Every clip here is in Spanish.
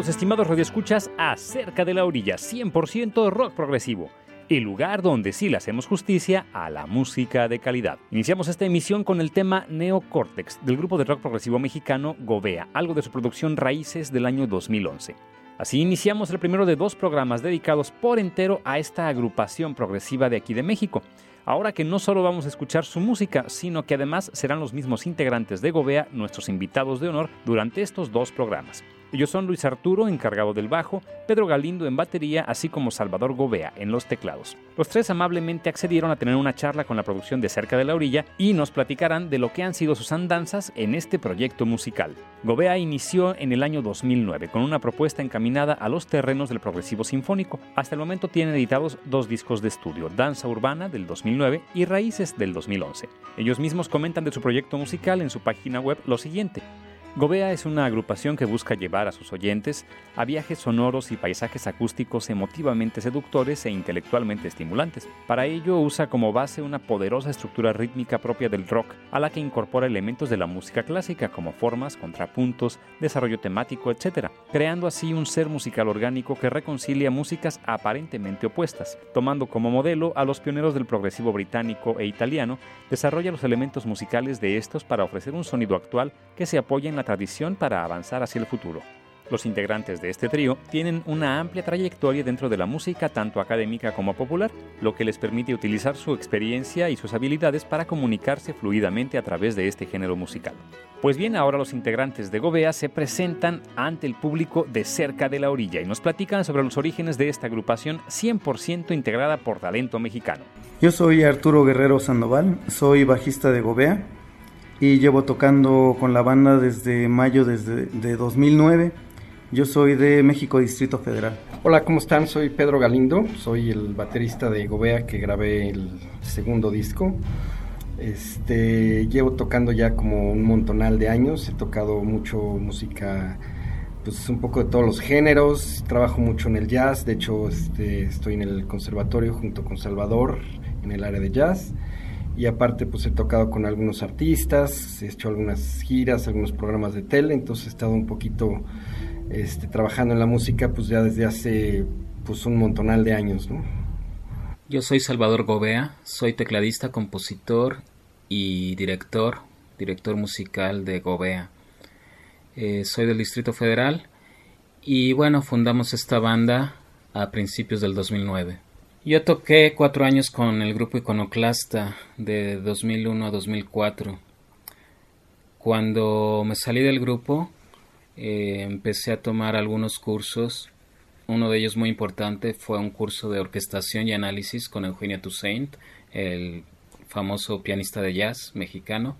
Bienvenidos estimados radioescuchas a de la Orilla, 100% rock progresivo, el lugar donde sí le hacemos justicia a la música de calidad. Iniciamos esta emisión con el tema Neocortex del grupo de rock progresivo mexicano Gobea, algo de su producción Raíces del año 2011. Así iniciamos el primero de dos programas dedicados por entero a esta agrupación progresiva de aquí de México. Ahora que no solo vamos a escuchar su música, sino que además serán los mismos integrantes de Gobea nuestros invitados de honor durante estos dos programas. Ellos son Luis Arturo, encargado del bajo, Pedro Galindo en batería, así como Salvador Gobea en los teclados. Los tres amablemente accedieron a tener una charla con la producción de Cerca de la Orilla y nos platicarán de lo que han sido sus andanzas en este proyecto musical. Gobea inició en el año 2009 con una propuesta encaminada a los terrenos del progresivo sinfónico. Hasta el momento tienen editados dos discos de estudio, Danza Urbana del 2009 y Raíces del 2011. Ellos mismos comentan de su proyecto musical en su página web lo siguiente. Gobea es una agrupación que busca llevar a sus oyentes a viajes sonoros y paisajes acústicos emotivamente seductores e intelectualmente estimulantes. Para ello usa como base una poderosa estructura rítmica propia del rock, a la que incorpora elementos de la música clásica como formas, contrapuntos, desarrollo temático, etc., creando así un ser musical orgánico que reconcilia músicas aparentemente opuestas. Tomando como modelo a los pioneros del progresivo británico e italiano, desarrolla los elementos musicales de estos para ofrecer un sonido actual que se apoya en tradición para avanzar hacia el futuro. Los integrantes de este trío tienen una amplia trayectoria dentro de la música tanto académica como popular, lo que les permite utilizar su experiencia y sus habilidades para comunicarse fluidamente a través de este género musical. Pues bien, ahora los integrantes de Gobea se presentan ante el público de cerca de la orilla y nos platican sobre los orígenes de esta agrupación 100% integrada por talento mexicano. Yo soy Arturo Guerrero Sandoval, soy bajista de Gobea y llevo tocando con la banda desde mayo desde, de 2009. Yo soy de México Distrito Federal. Hola, ¿cómo están? Soy Pedro Galindo, soy el baterista de Gobea que grabé el segundo disco. Este, llevo tocando ya como un montonal de años, he tocado mucho música, pues un poco de todos los géneros, trabajo mucho en el jazz, de hecho este, estoy en el conservatorio junto con Salvador en el área de jazz y aparte pues he tocado con algunos artistas, he hecho algunas giras, algunos programas de tele, entonces he estado un poquito este, trabajando en la música pues ya desde hace pues un montonal de años, ¿no? Yo soy Salvador Gobea, soy tecladista, compositor y director, director musical de Gobea. Eh, soy del Distrito Federal y bueno, fundamos esta banda a principios del 2009. Yo toqué cuatro años con el grupo Iconoclasta de 2001 a 2004. Cuando me salí del grupo, eh, empecé a tomar algunos cursos. Uno de ellos muy importante fue un curso de orquestación y análisis con Eugenio Toussaint, el famoso pianista de jazz mexicano.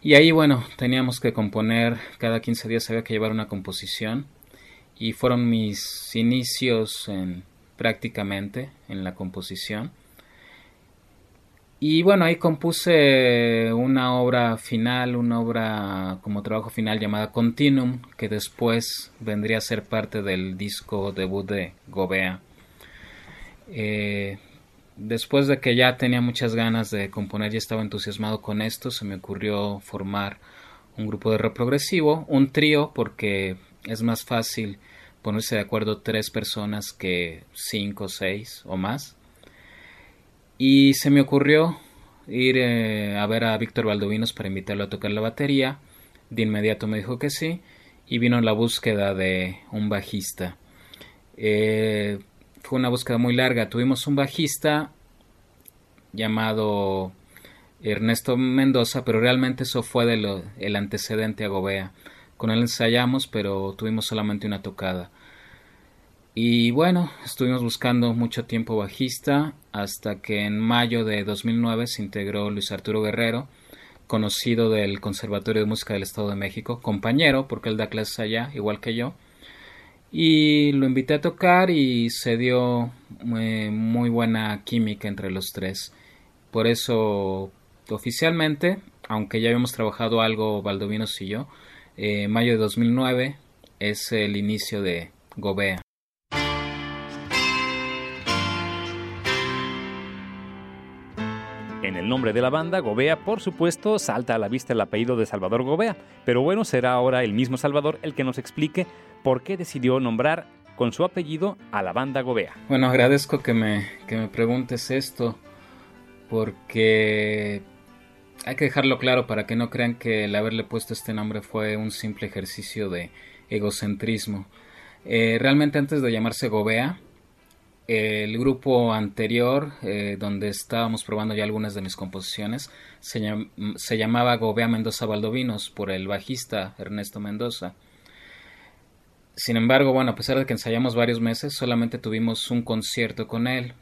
Y ahí, bueno, teníamos que componer, cada 15 días había que llevar una composición. Y fueron mis inicios en prácticamente en la composición. Y bueno, ahí compuse una obra final, una obra como trabajo final llamada Continuum, que después vendría a ser parte del disco debut de Gobea. Eh, después de que ya tenía muchas ganas de componer y estaba entusiasmado con esto, se me ocurrió formar un grupo de reprogresivo, un trío, porque es más fácil ponerse de acuerdo tres personas que cinco, seis o más. Y se me ocurrió ir eh, a ver a Víctor Valdovinos para invitarlo a tocar la batería. De inmediato me dijo que sí y vino la búsqueda de un bajista. Eh, fue una búsqueda muy larga. Tuvimos un bajista llamado Ernesto Mendoza, pero realmente eso fue de el antecedente a Gobea. Con él ensayamos, pero tuvimos solamente una tocada. Y bueno, estuvimos buscando mucho tiempo bajista hasta que en mayo de 2009 se integró Luis Arturo Guerrero, conocido del Conservatorio de Música del Estado de México, compañero, porque él da clases allá, igual que yo. Y lo invité a tocar y se dio eh, muy buena química entre los tres. Por eso, oficialmente, aunque ya habíamos trabajado algo Valdovinos y yo, eh, mayo de 2009 es el inicio de Gobea. En el nombre de la banda, Gobea, por supuesto, salta a la vista el apellido de Salvador Gobea, pero bueno, será ahora el mismo Salvador el que nos explique por qué decidió nombrar con su apellido a la banda Gobea. Bueno, agradezco que me, que me preguntes esto, porque hay que dejarlo claro para que no crean que el haberle puesto este nombre fue un simple ejercicio de egocentrismo. Eh, realmente antes de llamarse Gobea, el grupo anterior, eh, donde estábamos probando ya algunas de mis composiciones, se, llamaba Gobea Mendoza Valdovinos por el bajista Ernesto Mendoza. Sin embargo, bueno, a pesar de que ensayamos varios meses, solamente tuvimos un concierto con él.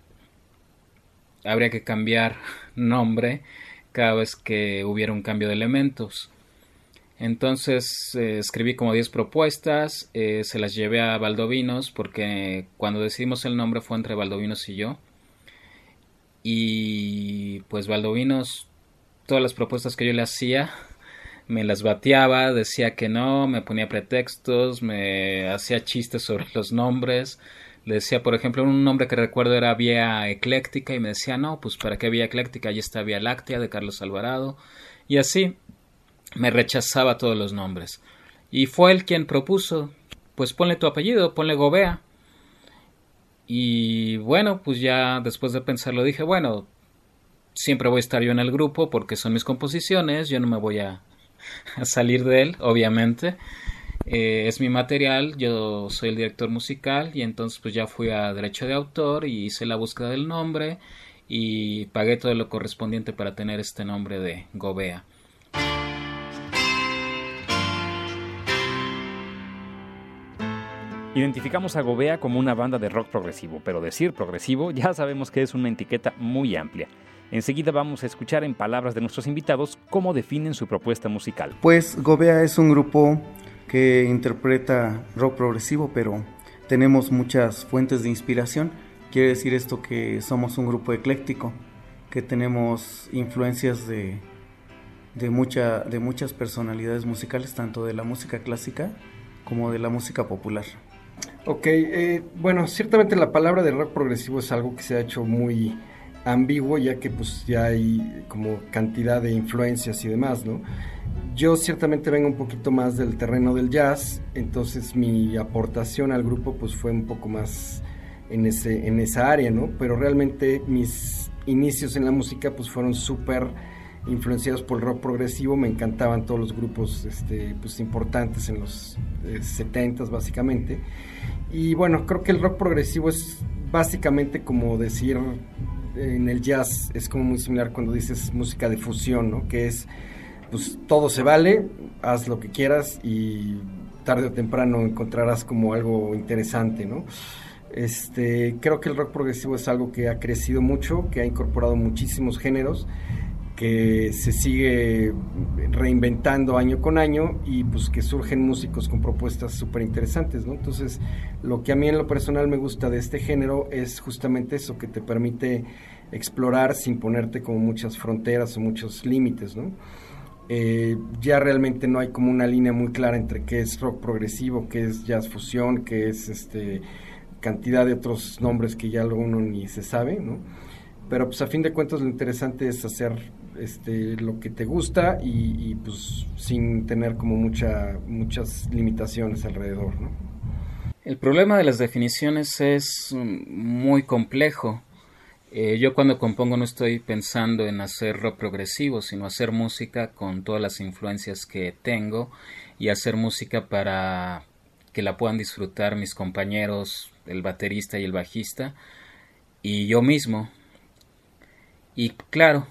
Habría que cambiar nombre cada vez que hubiera un cambio de elementos. Entonces eh, escribí como 10 propuestas, eh, se las llevé a Valdovinos porque cuando decidimos el nombre fue entre Valdovinos y yo. Y pues Valdovinos, todas las propuestas que yo le hacía, me las bateaba, decía que no, me ponía pretextos, me hacía chistes sobre los nombres. Le decía, por ejemplo, un nombre que recuerdo era Vía Ecléctica y me decía, no, pues para qué Vía Ecléctica, ahí está Vía Láctea de Carlos Alvarado. Y así me rechazaba todos los nombres. Y fue él quien propuso, pues ponle tu apellido, ponle Gobea. Y bueno, pues ya después de pensarlo dije, bueno, siempre voy a estar yo en el grupo porque son mis composiciones, yo no me voy a a salir de él, obviamente. Eh, es mi material, yo soy el director musical y entonces pues ya fui a derecho de autor y hice la búsqueda del nombre y pagué todo lo correspondiente para tener este nombre de Gobea. Identificamos a Gobea como una banda de rock progresivo, pero decir progresivo ya sabemos que es una etiqueta muy amplia. Enseguida vamos a escuchar en palabras de nuestros invitados cómo definen su propuesta musical. Pues Gobea es un grupo que interpreta rock progresivo, pero tenemos muchas fuentes de inspiración. Quiere decir esto que somos un grupo ecléctico, que tenemos influencias de, de, mucha, de muchas personalidades musicales, tanto de la música clásica como de la música popular. Ok, eh, bueno, ciertamente la palabra de rock progresivo es algo que se ha hecho muy ambiguo ya que pues ya hay como cantidad de influencias y demás, ¿no? Yo ciertamente vengo un poquito más del terreno del jazz, entonces mi aportación al grupo pues fue un poco más en, ese, en esa área, ¿no? Pero realmente mis inicios en la música pues fueron súper influenciados por el rock progresivo, me encantaban todos los grupos este, pues, importantes en los 70 eh, básicamente. Y bueno, creo que el rock progresivo es básicamente como decir en el jazz es como muy similar cuando dices música de fusión, ¿no? Que es, pues todo se vale, haz lo que quieras y tarde o temprano encontrarás como algo interesante, ¿no? Este, creo que el rock progresivo es algo que ha crecido mucho, que ha incorporado muchísimos géneros, que se sigue reinventando año con año y pues que surgen músicos con propuestas súper interesantes, ¿no? Entonces, lo que a mí en lo personal me gusta de este género es justamente eso, que te permite explorar sin ponerte como muchas fronteras o muchos límites, ¿no? Eh, ya realmente no hay como una línea muy clara entre qué es rock progresivo, qué es jazz fusión, qué es este cantidad de otros nombres que ya uno ni se sabe, ¿no? Pero pues a fin de cuentas lo interesante es hacer este, lo que te gusta y, pues sin tener como mucha, muchas limitaciones alrededor, ¿no? El problema de las definiciones es mm, muy complejo eh, yo cuando compongo no estoy pensando en hacer rock progresivo, sino hacer música con todas las influencias que tengo y hacer música para que la puedan disfrutar mis compañeros, el baterista y el bajista, y yo mismo. Y claro,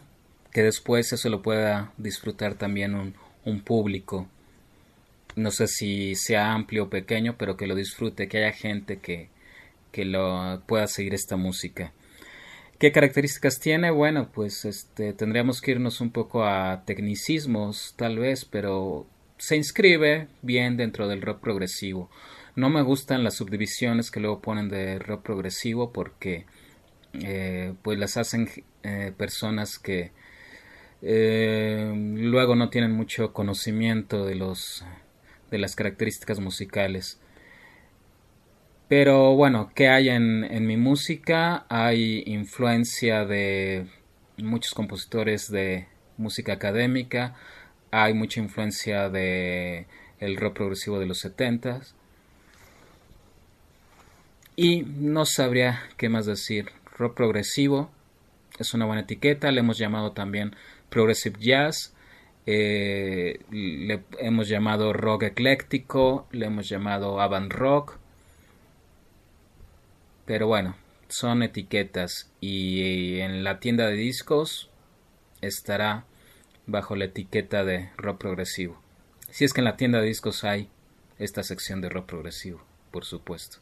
que después eso lo pueda disfrutar también un, un público. No sé si sea amplio o pequeño, pero que lo disfrute, que haya gente que, que lo pueda seguir esta música. ¿Qué características tiene? Bueno, pues este, tendríamos que irnos un poco a tecnicismos, tal vez, pero se inscribe bien dentro del rock progresivo. No me gustan las subdivisiones que luego ponen de rock progresivo porque eh, pues las hacen eh, personas que eh, luego no tienen mucho conocimiento de los de las características musicales. Pero bueno, ¿qué hay en, en mi música? Hay influencia de muchos compositores de música académica, hay mucha influencia de el rock progresivo de los setentas, Y no sabría qué más decir. Rock progresivo es una buena etiqueta, le hemos llamado también progressive jazz, eh, le hemos llamado rock ecléctico, le hemos llamado avant rock, pero bueno, son etiquetas y en la tienda de discos estará bajo la etiqueta de rock progresivo. Si es que en la tienda de discos hay esta sección de rock progresivo, por supuesto.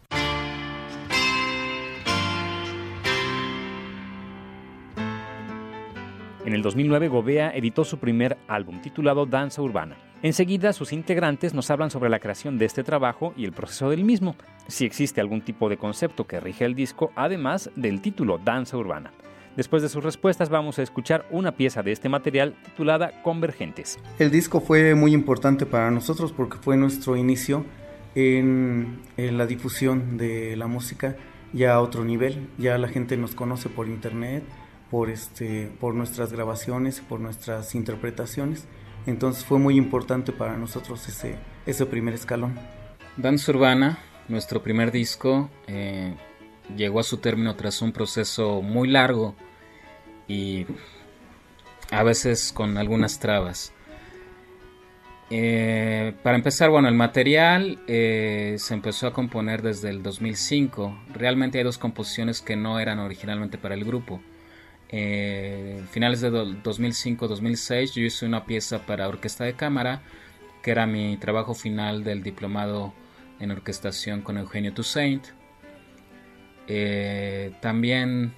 En el 2009 Gobea editó su primer álbum titulado Danza Urbana. Enseguida sus integrantes nos hablan sobre la creación de este trabajo y el proceso del mismo, si existe algún tipo de concepto que rige el disco, además del título Danza Urbana. Después de sus respuestas vamos a escuchar una pieza de este material titulada Convergentes. El disco fue muy importante para nosotros porque fue nuestro inicio en, en la difusión de la música ya a otro nivel. Ya la gente nos conoce por internet, por, este, por nuestras grabaciones, por nuestras interpretaciones. Entonces fue muy importante para nosotros ese, ese primer escalón. Danza Urbana, nuestro primer disco, eh, llegó a su término tras un proceso muy largo y a veces con algunas trabas. Eh, para empezar, bueno, el material eh, se empezó a componer desde el 2005. Realmente hay dos composiciones que no eran originalmente para el grupo. Eh, finales de 2005-2006 yo hice una pieza para orquesta de cámara, que era mi trabajo final del diplomado en orquestación con Eugenio Toussaint. Eh, también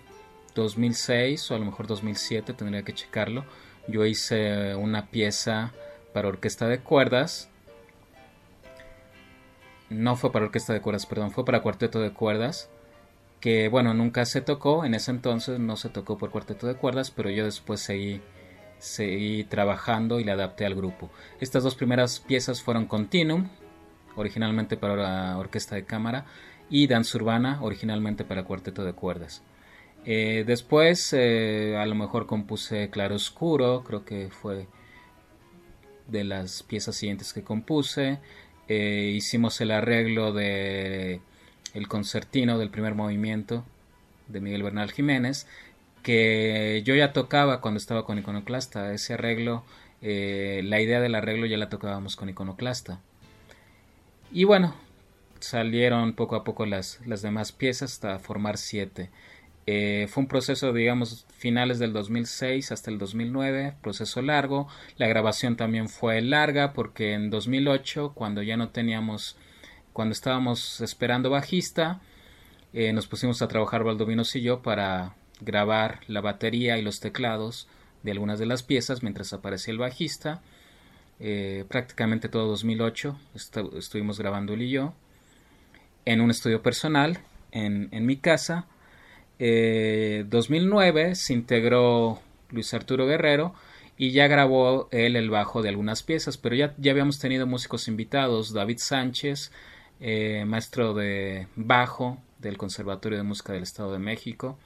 2006 o a lo mejor 2007, tendría que checarlo, yo hice una pieza para orquesta de cuerdas. No fue para orquesta de cuerdas, perdón, fue para cuarteto de cuerdas que bueno, nunca se tocó, en ese entonces no se tocó por cuarteto de cuerdas, pero yo después seguí, seguí trabajando y le adapté al grupo. Estas dos primeras piezas fueron Continuum, originalmente para orquesta de cámara, y Danza Urbana, originalmente para cuarteto de cuerdas. Eh, después eh, a lo mejor compuse Claro Oscuro, creo que fue de las piezas siguientes que compuse. Eh, hicimos el arreglo de el concertino del primer movimiento de Miguel Bernal Jiménez, que yo ya tocaba cuando estaba con Iconoclasta. Ese arreglo, eh, la idea del arreglo ya la tocábamos con Iconoclasta. Y bueno, salieron poco a poco las, las demás piezas hasta formar siete. Eh, fue un proceso, digamos, finales del 2006 hasta el 2009, proceso largo. La grabación también fue larga porque en 2008, cuando ya no teníamos cuando estábamos esperando bajista, eh, nos pusimos a trabajar Valdovinos y yo para grabar la batería y los teclados de algunas de las piezas mientras aparecía el bajista. Eh, prácticamente todo 2008 estuvimos grabando él y yo en un estudio personal en, mi casa. 2009 eh, se integró Luis Arturo Guerrero y ya grabó él el bajo de algunas piezas, pero ya, ya habíamos tenido músicos invitados, David Sánchez, eh, maestro de bajo del Conservatorio de Música del Estado de México.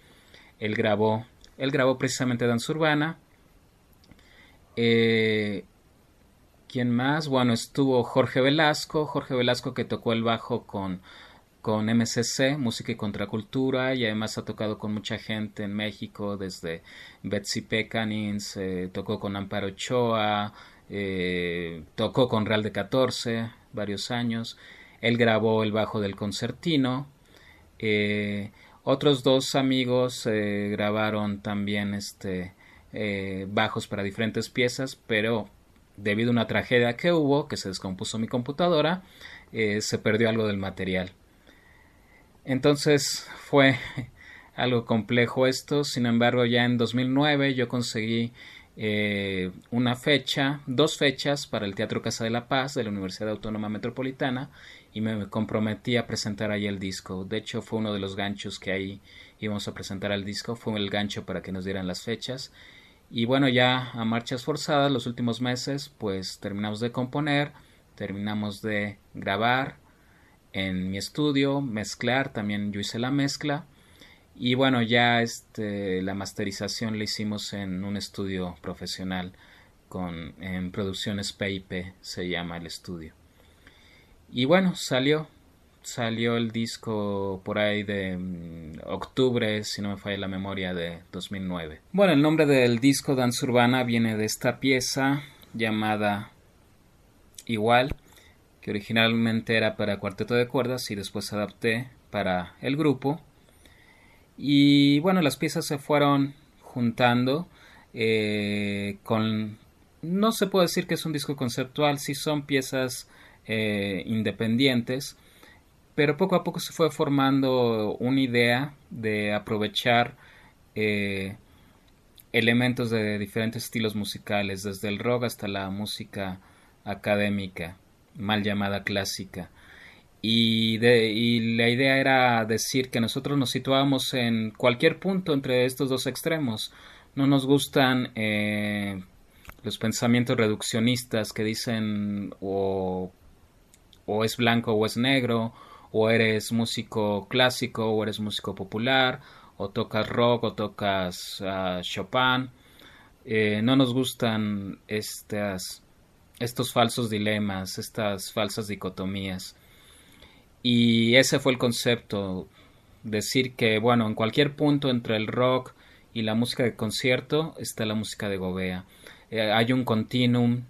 Él grabó, grabó precisamente danza urbana. Eh, ¿Quién más? Bueno, estuvo Jorge Velasco, Jorge Velasco que tocó el bajo con, con MCC, Música y Contracultura, y además ha tocado con mucha gente en México, desde Betsy Pecanins, eh, tocó con Amparo Ochoa, tocó con Real de 14 varios años. Él grabó el bajo del concertino. Eh, otros dos amigos eh, grabaron también este, eh, bajos para diferentes piezas, pero debido a una tragedia que hubo, que se descompuso mi computadora, se perdió algo del material. Entonces fue algo complejo esto, sin embargo ya en 2009 yo conseguí una fecha, dos fechas para el Teatro Casa de la Paz de la Universidad Autónoma Metropolitana y me comprometí a presentar ahí el disco. De hecho, fue uno de los ganchos que ahí íbamos a presentar el disco, fue el gancho para que nos dieran las fechas. Y bueno, ya a marchas forzadas los últimos meses, pues terminamos de componer, terminamos de grabar en mi estudio, mezclar, también yo hice la mezcla. Y bueno, ya este, la masterización la hicimos en un estudio profesional con en producciones PIP se llama el estudio. Y bueno, salió salió el disco por ahí de mm, octubre, si no me falla la memoria, de 2009. Bueno, el nombre del disco Danza Urbana viene de esta pieza llamada Igual, que originalmente era para cuarteto de cuerdas y después adapté para el grupo. Y bueno, las piezas se fueron juntando eh, con... No se puede decir que es un disco conceptual, sí son piezas eh, independientes, pero poco a poco se fue formando una idea de aprovechar eh, elementos de diferentes estilos musicales, desde el rock hasta la música académica, mal llamada clásica. Y, la idea era decir que nosotros nos situábamos en cualquier punto entre estos dos extremos. No nos gustan eh, los pensamientos reduccionistas que dicen o, o es blanco o es negro, o eres músico clásico o eres músico popular, o tocas rock o tocas ah, Chopin. Eh, no nos gustan estas, estos falsos dilemas, estas falsas dicotomías. Y ese fue el concepto, decir que, bueno, en cualquier punto entre el rock y la música de concierto está la música de Gobea. Eh, hay un continuum,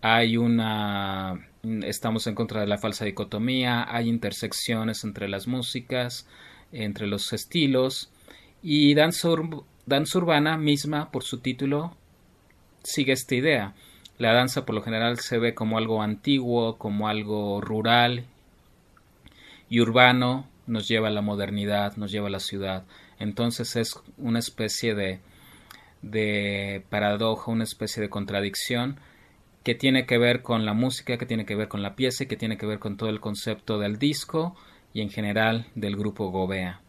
hay una estamos en contra de la falsa dicotomía, hay intersecciones entre las músicas, entre los estilos, y danza, urbana misma, por su título, sigue esta idea. La danza por lo general se ve como algo antiguo, como algo rural, y urbano nos lleva a la modernidad, nos lleva a la ciudad. Entonces es una especie de, de paradoja, una especie de contradicción que tiene que ver con la música, que tiene que ver con la pieza, que tiene que ver con todo el concepto del disco y en general del grupo Gobea.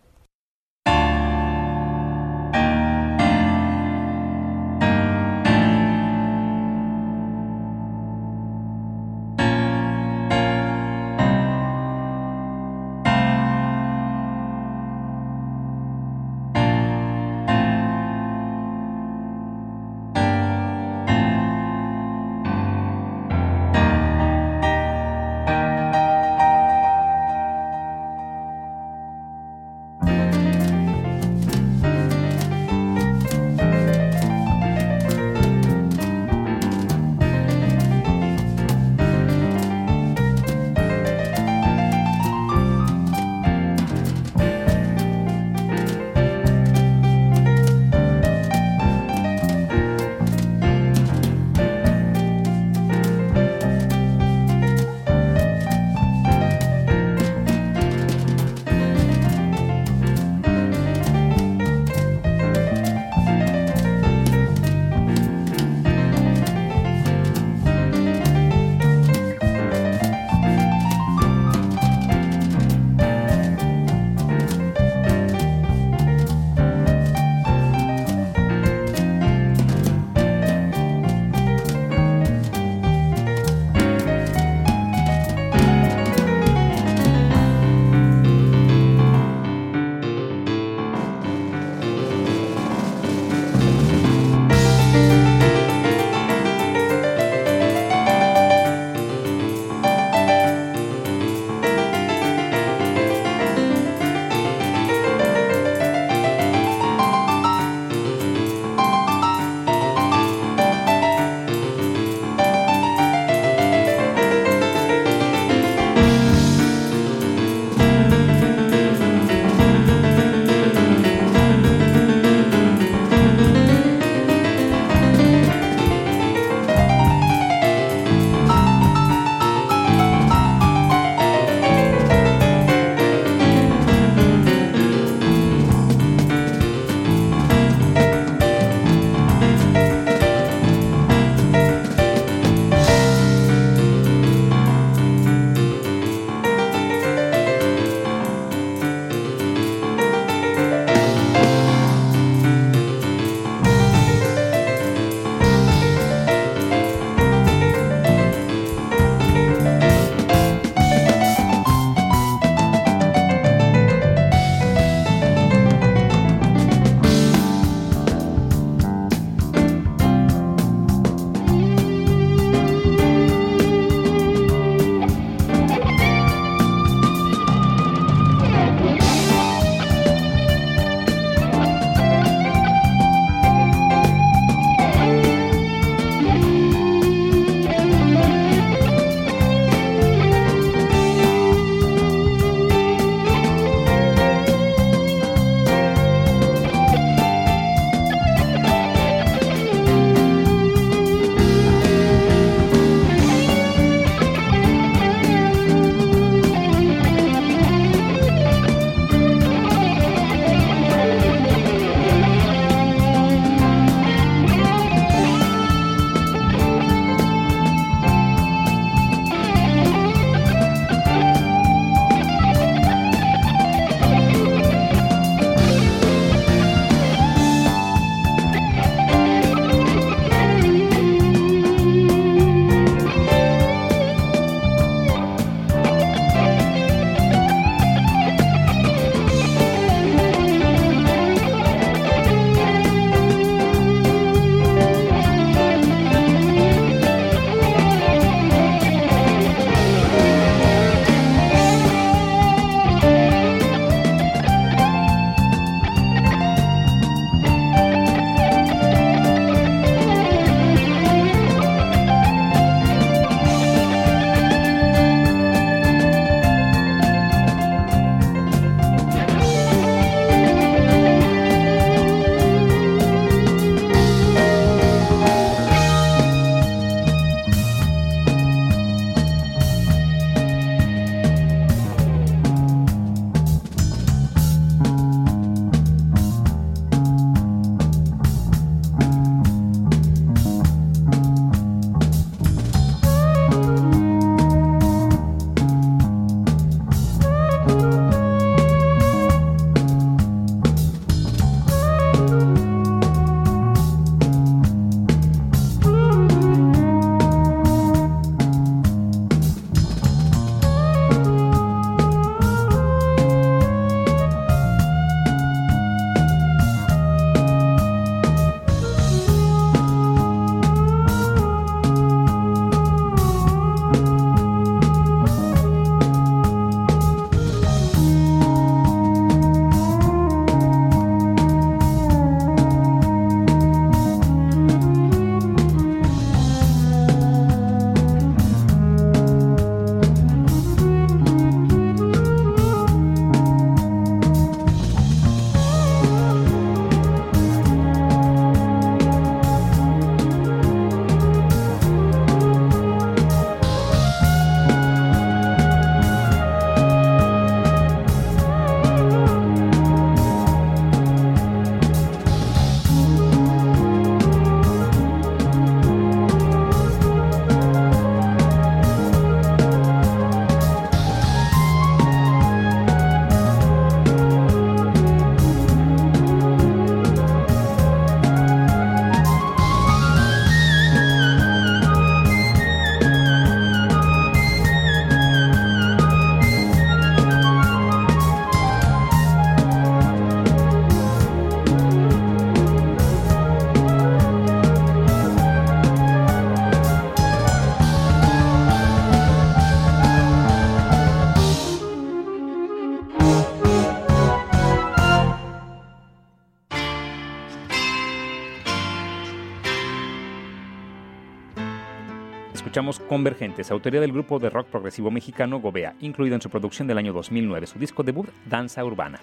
Escuchamos Convergentes, autoría del grupo de rock progresivo mexicano Gobea, incluido en su producción del año 2009, su disco debut Danza Urbana.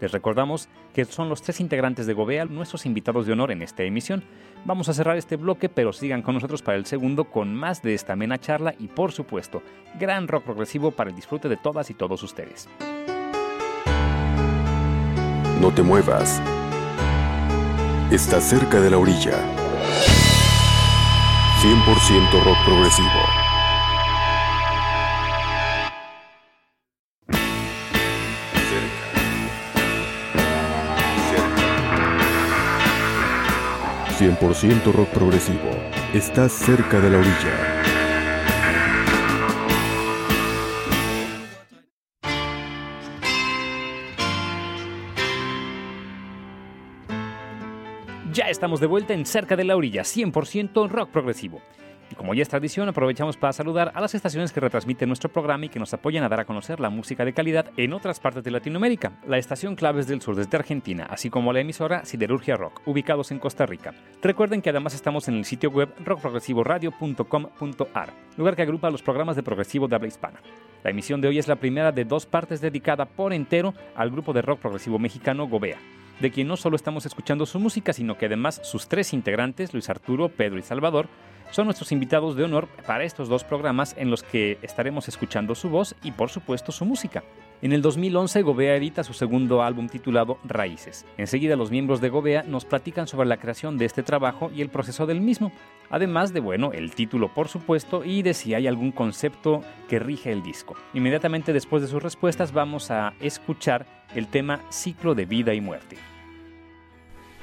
Les recordamos que son los tres integrantes de Gobea nuestros invitados de honor en esta emisión. Vamos a cerrar este bloque, pero sigan con nosotros para el segundo con más de esta amena charla y, por supuesto, gran rock progresivo para el disfrute de todas y todos ustedes. No te muevas. Estás cerca de la orilla. 100% rock progresivo. Cerca. 100% rock progresivo. Estás cerca de la orilla. Estamos de vuelta en Cerca de la Orilla, 100% rock progresivo. Y como ya es tradición, aprovechamos para saludar a las estaciones que retransmiten nuestro programa y que nos apoyan a dar a conocer la música de calidad en otras partes de Latinoamérica. La estación Claves del Sur desde Argentina, así como la emisora Siderurgia Rock, ubicados en Costa Rica. Recuerden que además estamos en el sitio web rockprogresivoradio.com.ar, lugar que agrupa los programas de progresivo de habla hispana. La emisión de hoy es la primera de dos partes dedicada por entero al grupo de rock progresivo mexicano Gobea de quien no solo estamos escuchando su música, sino que además sus tres integrantes, Luis Arturo, Pedro y Salvador, son nuestros invitados de honor para estos dos programas en los que estaremos escuchando su voz y por supuesto su música. En el 2011 Gobea edita su segundo álbum titulado Raíces. Enseguida los miembros de Gobea nos platican sobre la creación de este trabajo y el proceso del mismo, además de, bueno, el título por supuesto y de si hay algún concepto que rige el disco. Inmediatamente después de sus respuestas vamos a escuchar el tema Ciclo de Vida y Muerte.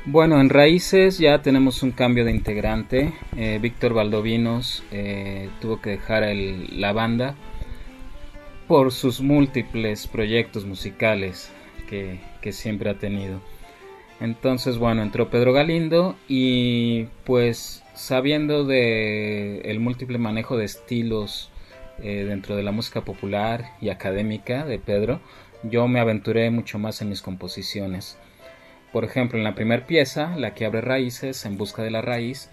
Bueno, en Raíces ya tenemos un cambio de integrante. Eh, Víctor Valdovinos eh, tuvo que dejar la banda por sus múltiples proyectos musicales que, siempre ha tenido. Entonces, bueno, entró Pedro Galindo y pues sabiendo de el múltiple manejo de estilos eh, dentro de la música popular y académica de Pedro, yo me aventuré mucho más en mis composiciones. Por ejemplo, en la primera pieza, la que abre raíces, en busca de la raíz,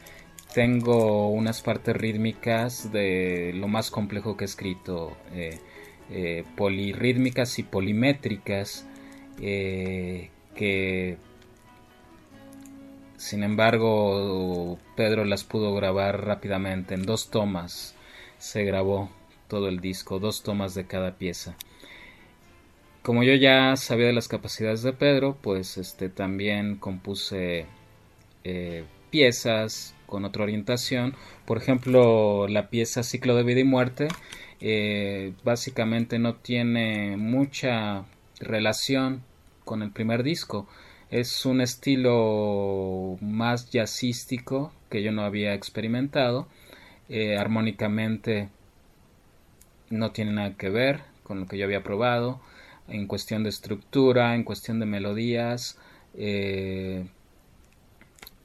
tengo unas partes rítmicas de lo más complejo que he escrito, eh, eh, polirrítmicas y polimétricas, eh, que sin embargo Pedro las pudo grabar rápidamente, en dos tomas se grabó todo el disco, dos tomas de cada pieza. Como yo ya sabía de las capacidades de Pedro, pues este también compuse eh, piezas con otra orientación. Por ejemplo, la pieza Ciclo de Vida y Muerte eh, básicamente no tiene mucha relación con el primer disco. Es un estilo más jazzístico que yo no había experimentado. Eh, armónicamente no tiene nada que ver con lo que yo había probado en cuestión de estructura, en cuestión de melodías. Eh,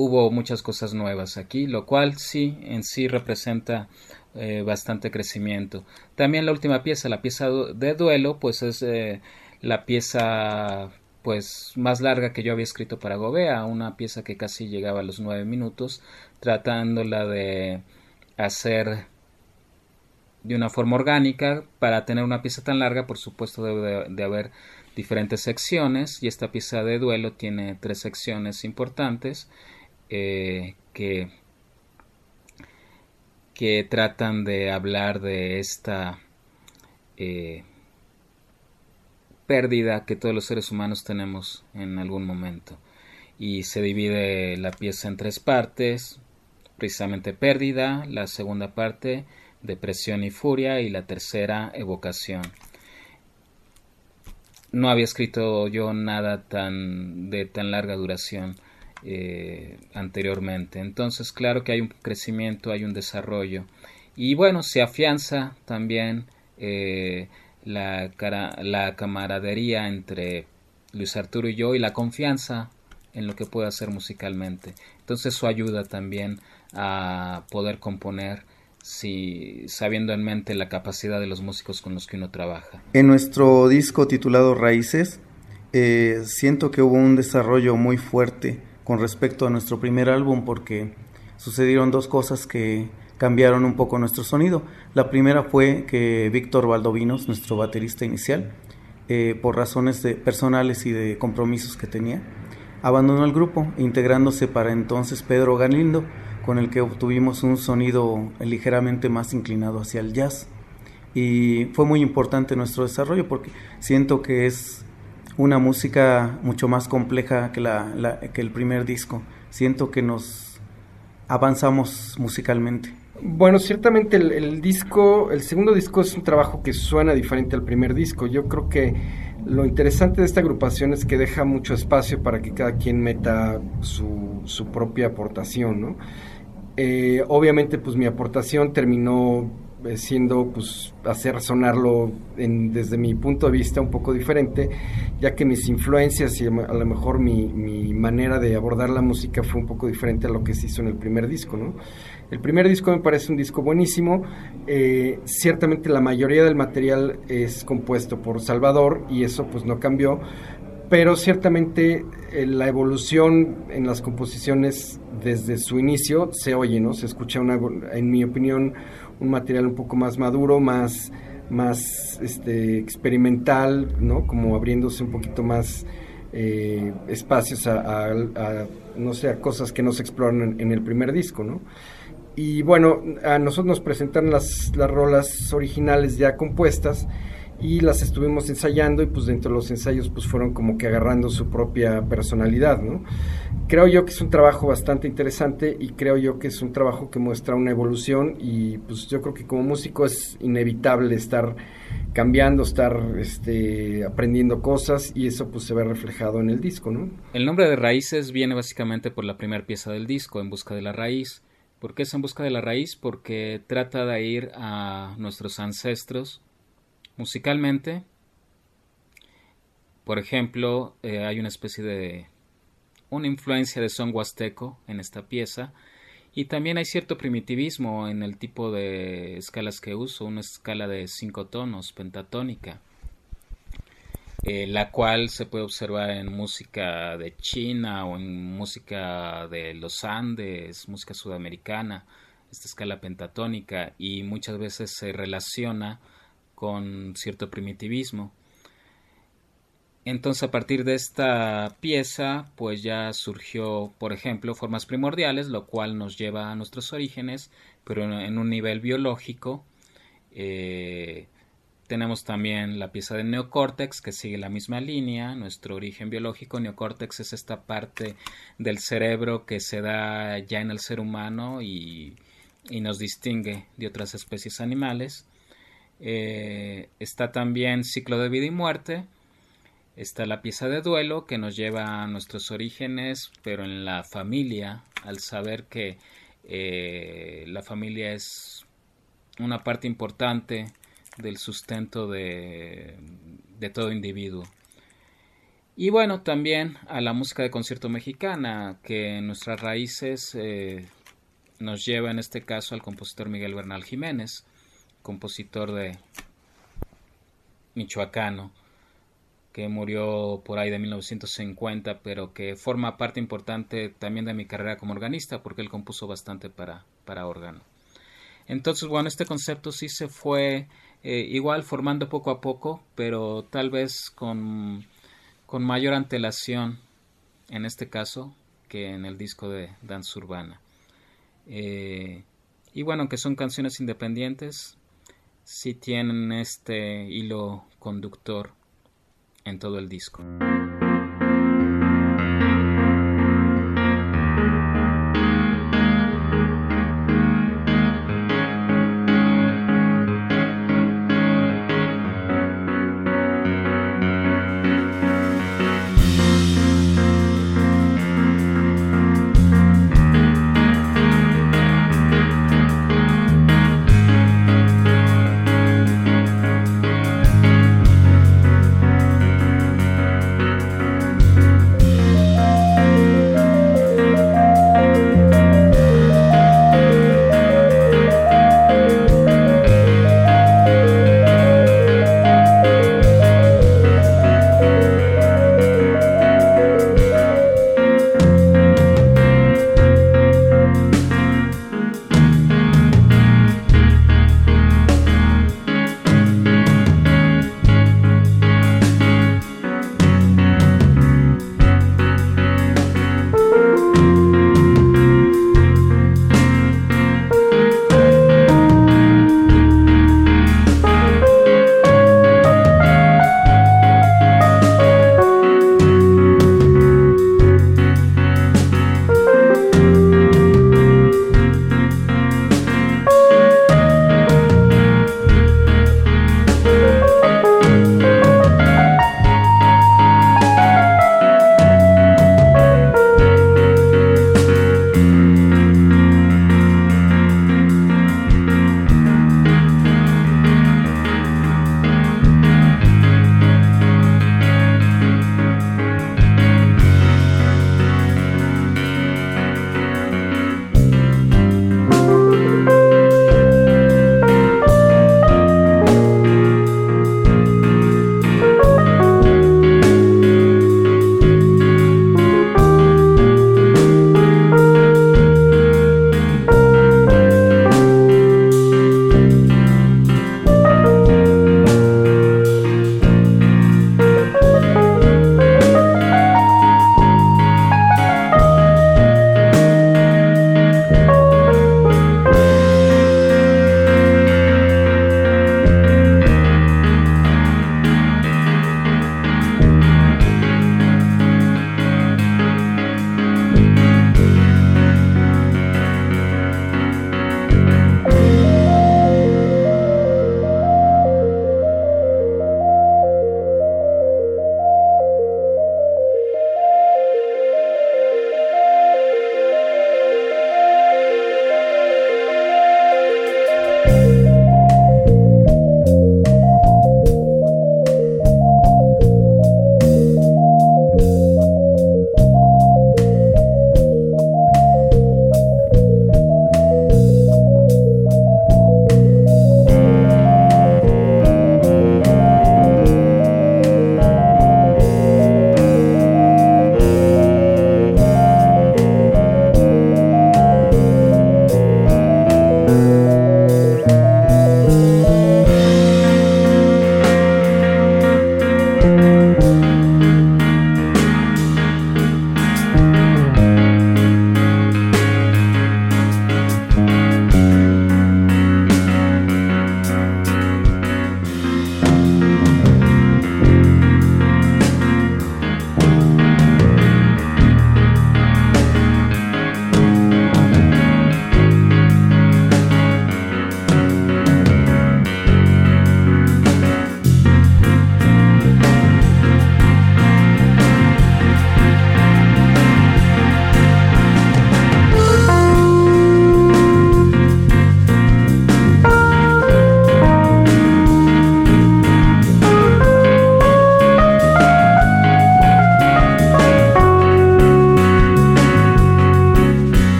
hubo muchas cosas nuevas aquí, lo cual sí en sí representa eh, bastante crecimiento. También la última pieza, la pieza de duelo, pues es eh, la pieza pues más larga que yo había escrito para Gobea, una pieza que casi llegaba a los nueve minutos, tratándola de hacer de una forma orgánica. Para tener una pieza tan larga, por supuesto, debe de, haber diferentes secciones y esta pieza de duelo tiene tres secciones importantes eh, que, que tratan de hablar de esta eh, pérdida que todos los seres humanos tenemos en algún momento y se divide la pieza en tres partes precisamente pérdida la segunda parte depresión y furia y la tercera evocación. No había escrito yo nada tan de tan larga duración eh, anteriormente. Entonces, claro que hay un crecimiento, hay un desarrollo. Y bueno, se afianza también eh, la, la camaradería entre Luis Arturo y yo y la confianza en lo que puede hacer musicalmente. Entonces eso ayuda también a poder componer si sabiendo en mente la capacidad de los músicos con los que uno trabaja. En nuestro disco titulado Raíces, eh, siento que hubo un desarrollo muy fuerte con respecto a nuestro primer álbum porque sucedieron dos cosas que cambiaron un poco nuestro sonido. La primera fue que Víctor Valdovinos, nuestro baterista inicial, eh, por razones de personales y de compromisos que tenía, abandonó el grupo, integrándose para entonces Pedro Galindo, con el que obtuvimos un sonido ligeramente más inclinado hacia el jazz. Y fue muy importante nuestro desarrollo porque siento que es una música mucho más compleja que, la, que el primer disco. Siento que nos avanzamos musicalmente. Bueno, ciertamente el, disco, el segundo disco es un trabajo que suena diferente al primer disco. Yo creo que lo interesante de esta agrupación es que deja mucho espacio para que cada quien meta su, su propia aportación, ¿no? Eh, obviamente, pues mi aportación terminó siendo, pues, hacer sonarlo desde mi punto de vista un poco diferente, ya que mis influencias y a lo mejor mi, mi manera de abordar la música fue un poco diferente a lo que se hizo en el primer disco, ¿no? El primer disco me parece un disco buenísimo. Eh, ciertamente la mayoría del material es compuesto por Salvador y eso pues no cambió. Pero ciertamente eh, la evolución en las composiciones desde su inicio se oye, ¿no? Se escucha, una, en mi opinión, un material un poco más maduro, más, más este, experimental, ¿no? Como abriéndose un poquito más eh, espacios a, no sé, a cosas que no se exploran en, en el primer disco, ¿no? Y bueno, a nosotros nos presentaron las, las rolas originales ya compuestas y las estuvimos ensayando y pues dentro de los ensayos pues fueron como que agarrando su propia personalidad, ¿no? Creo yo que es un trabajo bastante interesante y creo yo que es un trabajo que muestra una evolución y pues yo creo que como músico es inevitable estar cambiando, estar este, aprendiendo cosas y eso pues se ve reflejado en el disco, ¿no? El nombre de Raíces viene básicamente por la primera pieza del disco, En Busca de la Raíz ¿Por qué es en busca de la raíz? Porque trata de ir a nuestros ancestros musicalmente. Por ejemplo, eh, hay una especie de una influencia de son huasteco en esta pieza y también hay cierto primitivismo en el tipo de escalas que uso, una escala de cinco tonos, pentatónica. Eh, la cual se puede observar en música de China o en música de los Andes, música sudamericana, esta escala pentatónica, y muchas veces se relaciona con cierto primitivismo. Entonces a partir de esta pieza pues ya surgió por ejemplo formas primordiales lo cual nos lleva a nuestros orígenes pero en un nivel biológico eh, tenemos también la pieza de neocórtex que sigue la misma línea, nuestro origen biológico. Neocórtex es esta parte del cerebro que se da ya en el ser humano y, nos distingue de otras especies animales. Eh, está también ciclo de vida y muerte. Está la pieza de duelo que nos lleva a nuestros orígenes, pero en la familia, al saber que eh, la familia es una parte importante del sustento de, de todo individuo. Y bueno, también a la música de concierto mexicana, que en nuestras raíces eh, nos lleva en este caso al compositor Miguel Bernal Jiménez, compositor de michoacano, que murió por ahí de 1950, pero que forma parte importante también de mi carrera como organista, porque él compuso bastante para, para órgano. Entonces, bueno, este concepto sí se fue eh, igual formando poco a poco, pero tal vez con, con mayor antelación en este caso que en el disco de Danza Urbana. Eh, y bueno, aunque son canciones independientes, sí tienen este hilo conductor en todo el disco.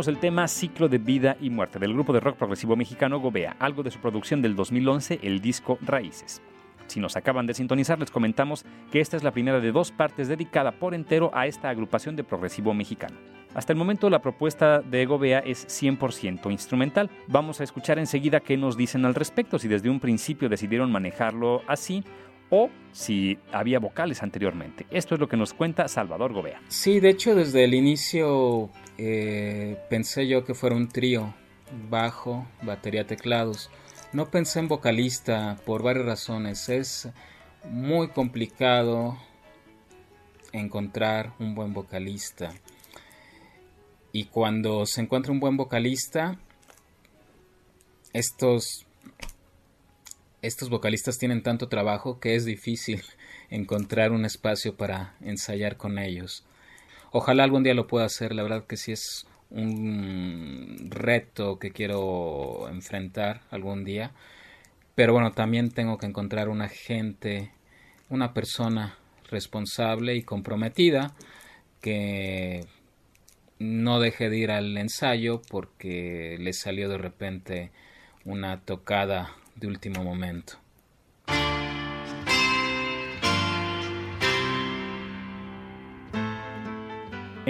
Escuchamos el tema Ciclo de Vida y Muerte del grupo de rock progresivo mexicano Gobea, algo de su producción del 2011, el disco Raíces. Si nos acaban de sintonizar, les comentamos que esta es la primera de dos partes dedicada por entero a esta agrupación de progresivo mexicano. Hasta el momento la propuesta de Gobea es 100% instrumental. Vamos a escuchar enseguida qué nos dicen al respecto, si desde un principio decidieron manejarlo así o si había vocales anteriormente. Esto es lo que nos cuenta Salvador Gobea. Sí, de hecho desde el inicio eh, pensé yo que fuera un trío, bajo, batería, teclados. No pensé en vocalista por varias razones. Es muy complicado encontrar un buen vocalista. Y cuando se encuentra un buen vocalista, estos, estos vocalistas tienen tanto trabajo que es difícil encontrar un espacio para ensayar con ellos. Ojalá algún día lo pueda hacer, la verdad que sí es un reto que quiero enfrentar algún día. Pero bueno, también tengo que encontrar una gente, una persona responsable y comprometida que no deje de ir al ensayo porque le salió de repente una tocada de último momento.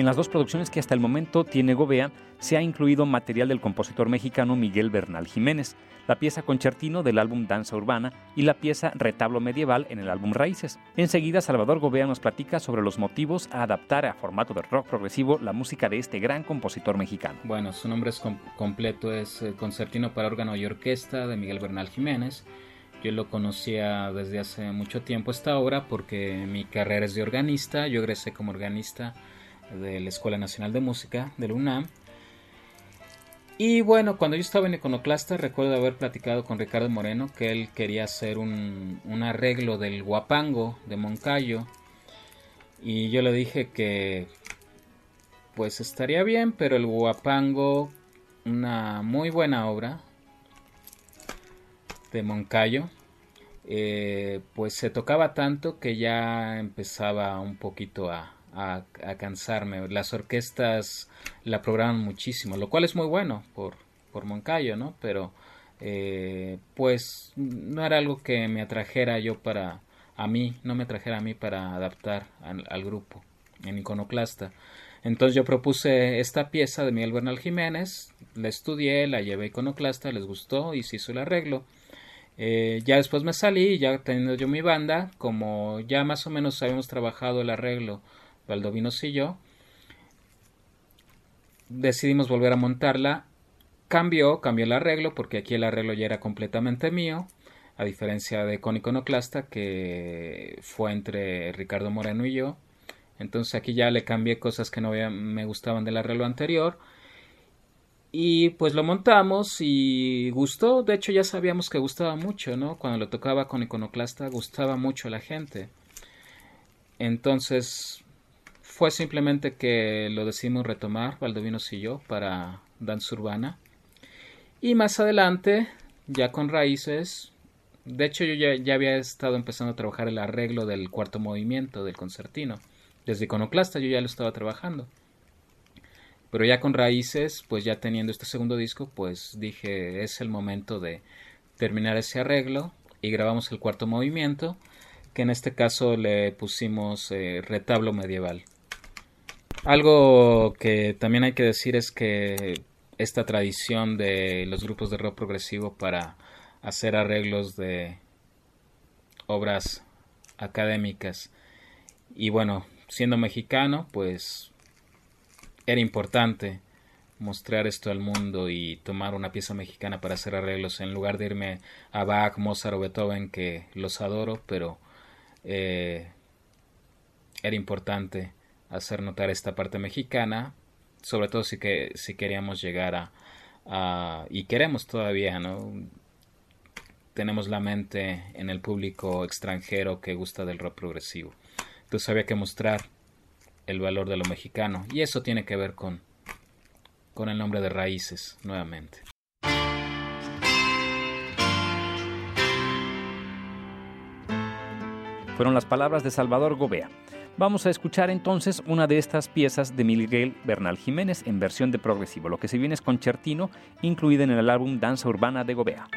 En las dos producciones que hasta el momento tiene Gobea, se ha incluido material del compositor mexicano Miguel Bernal Jiménez, la pieza Concertino del álbum Danza Urbana y la pieza Retablo Medieval en el álbum Raíces. Enseguida, Salvador Gobea nos platica sobre los motivos a adaptar a formato de rock progresivo la música de este gran compositor mexicano. Bueno, su nombre es completo es eh, Concertino para órgano y orquesta de Miguel Bernal Jiménez. Yo lo conocía desde hace mucho tiempo esta obra porque mi carrera es de organista, yo egresé como organista de la Escuela Nacional de Música de la UNAM. Y bueno, cuando yo estaba en Iconoclasta, recuerdo haber platicado con Ricardo Moreno que él quería hacer un, un arreglo del guapango de Moncayo. Y yo le dije que pues estaría bien, pero el guapango, una muy buena obra de Moncayo, eh, pues se tocaba tanto que ya empezaba un poquito a, a, cansarme. Las orquestas la programan muchísimo, lo cual es muy bueno por, por Moncayo, ¿no? Pero eh, pues no era algo que me atrajera yo para a mí, no me trajera a mí para adaptar al, grupo en Iconoclasta. Entonces yo propuse esta pieza de Miguel Bernal Jiménez, la estudié, la llevé a Iconoclasta, les gustó y se hizo el arreglo. Eh, ya después me salí, ya teniendo yo mi banda, como ya más o menos habíamos trabajado el arreglo Valdovinos y yo, decidimos volver a montarla. Cambió, cambió el arreglo, porque aquí el arreglo ya era completamente mío, a diferencia de con Iconoclasta, que fue entre Ricardo Moreno y yo. Entonces aquí ya le cambié cosas que no me gustaban del arreglo anterior. Y pues lo montamos y gustó. De hecho ya sabíamos que gustaba mucho, ¿no? Cuando lo tocaba con Iconoclasta gustaba mucho a la gente. Entonces fue simplemente que lo decidimos retomar, Valdovinos y yo, para danza urbana. Y más adelante, ya con raíces, de hecho yo ya, había estado empezando a trabajar el arreglo del cuarto movimiento del concertino. Desde Iconoclasta yo ya lo estaba trabajando. Pero ya con raíces, pues ya teniendo este segundo disco, pues dije es el momento de terminar ese arreglo y grabamos el cuarto movimiento, que en este caso le pusimos eh, retablo medieval. Algo que también hay que decir es que esta tradición de los grupos de rock progresivo para hacer arreglos de obras académicas. Y bueno, siendo mexicano, pues era importante mostrar esto al mundo y tomar una pieza mexicana para hacer arreglos en lugar de irme a Bach, Mozart o Beethoven que los adoro, pero eh, era importante hacer notar esta parte mexicana, sobre todo si, que, si queríamos llegar a, y queremos todavía, ¿no? Tenemos la mente en el público extranjero que gusta del rock progresivo. Entonces había que mostrar el valor de lo mexicano y eso tiene que ver con, con el nombre de raíces nuevamente. Fueron las palabras de Salvador Gobea. Vamos a escuchar entonces una de estas piezas de Miguel Bernal Jiménez en versión de progresivo. Lo que se viene es concertino, incluida en el álbum Danza Urbana de Gobea.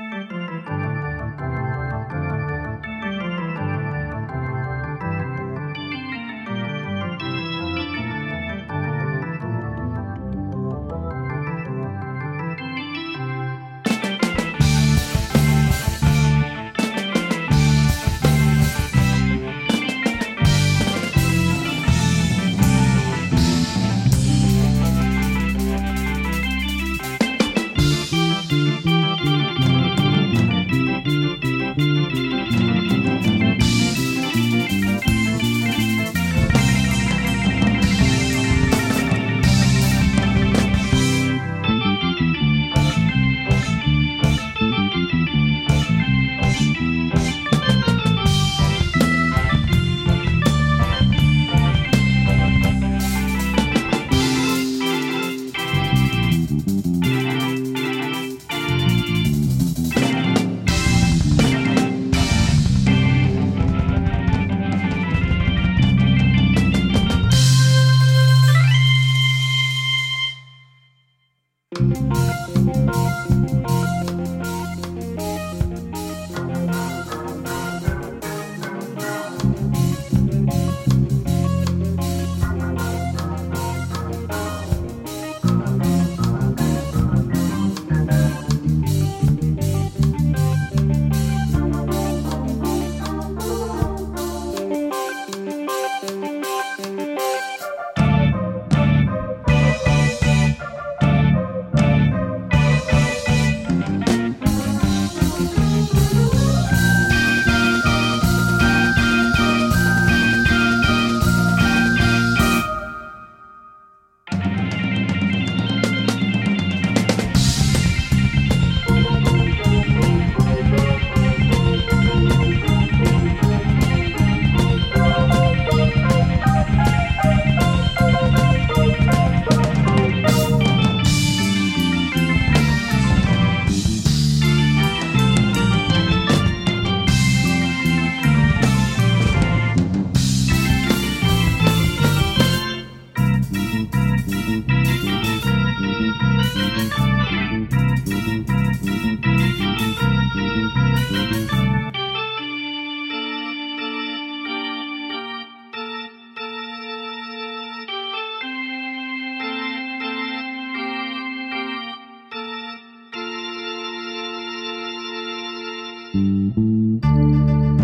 Música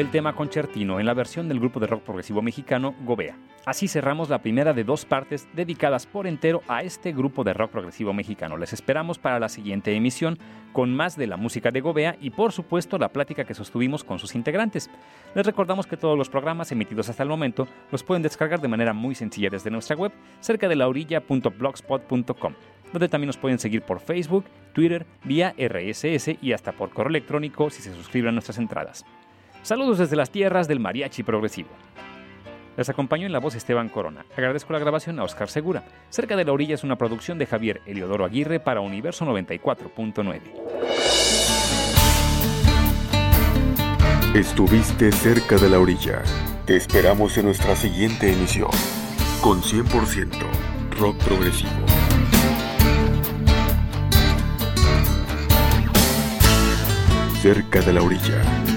el tema concertino en la versión del grupo de rock progresivo mexicano Gobea. Así cerramos la primera de dos partes dedicadas por entero a este grupo de rock progresivo mexicano. Les esperamos para la siguiente emisión con más de la música de Gobea y por supuesto la plática que sostuvimos con sus integrantes. Les recordamos que todos los programas emitidos hasta el momento los pueden descargar de manera muy sencilla desde nuestra web cerca de la orilla.blogspot.com donde también nos pueden seguir por Facebook, Twitter, vía RSS y hasta por correo electrónico si se suscriben a nuestras entradas. Saludos desde las tierras del mariachi progresivo. Les acompañó en la voz Esteban Corona. Agradezco la grabación a Oscar Segura. Cerca de la orilla es una producción de Javier Eliodoro Aguirre para Universo 94.9. Estuviste cerca de la orilla. Te esperamos en nuestra siguiente emisión con 100% rock progresivo. cerca de la orilla.